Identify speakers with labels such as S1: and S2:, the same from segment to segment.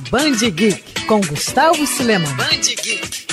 S1: Band Geek com Gustavo Silema.
S2: Band Geek.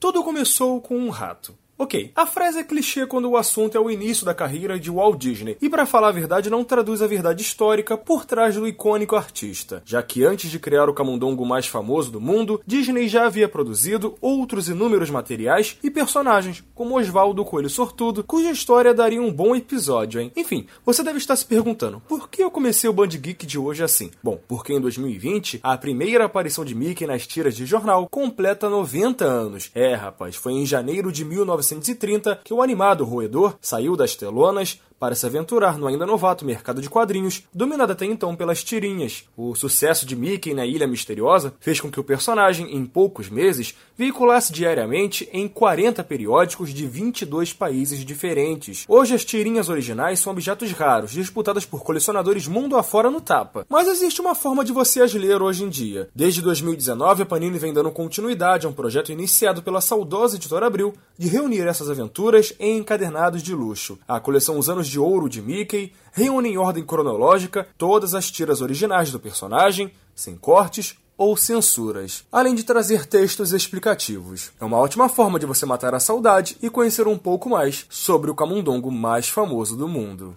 S3: Tudo começou com um rato. Ok, a frase é clichê quando o assunto é o início da carreira de Walt Disney, e para falar a verdade não traduz a verdade histórica por trás do icônico artista, já que antes de criar o camundongo mais famoso do mundo, Disney já havia produzido outros inúmeros materiais e personagens, como Oswaldo Coelho Sortudo, cuja história daria um bom episódio, hein? Enfim, você deve estar se perguntando, por que eu comecei o Band Geek de hoje assim? Bom, porque em 2020, a primeira aparição de Mickey nas tiras de jornal completa 90 anos. É, rapaz, foi em janeiro de 19 1930 que o animado roedor saiu das telonas para se aventurar no ainda novato mercado de quadrinhos, dominado até então pelas tirinhas. O sucesso de Mickey na Ilha Misteriosa fez com que o personagem, em poucos meses, veiculasse diariamente em 40 periódicos de 22 países diferentes. Hoje as tirinhas originais são objetos raros, disputadas por colecionadores mundo afora no tapa. Mas existe uma forma de você as ler hoje em dia. Desde 2019, a Panini vem dando continuidade a um projeto iniciado pela saudosa editora Abril de reunir essas aventuras em encadernados de luxo. A coleção Os Anos de Ouro de Mickey reúne em ordem cronológica todas as tiras originais do personagem, sem cortes ou censuras, além de trazer textos explicativos. É uma ótima forma de você matar a saudade e conhecer um pouco mais sobre o camundongo mais famoso do mundo.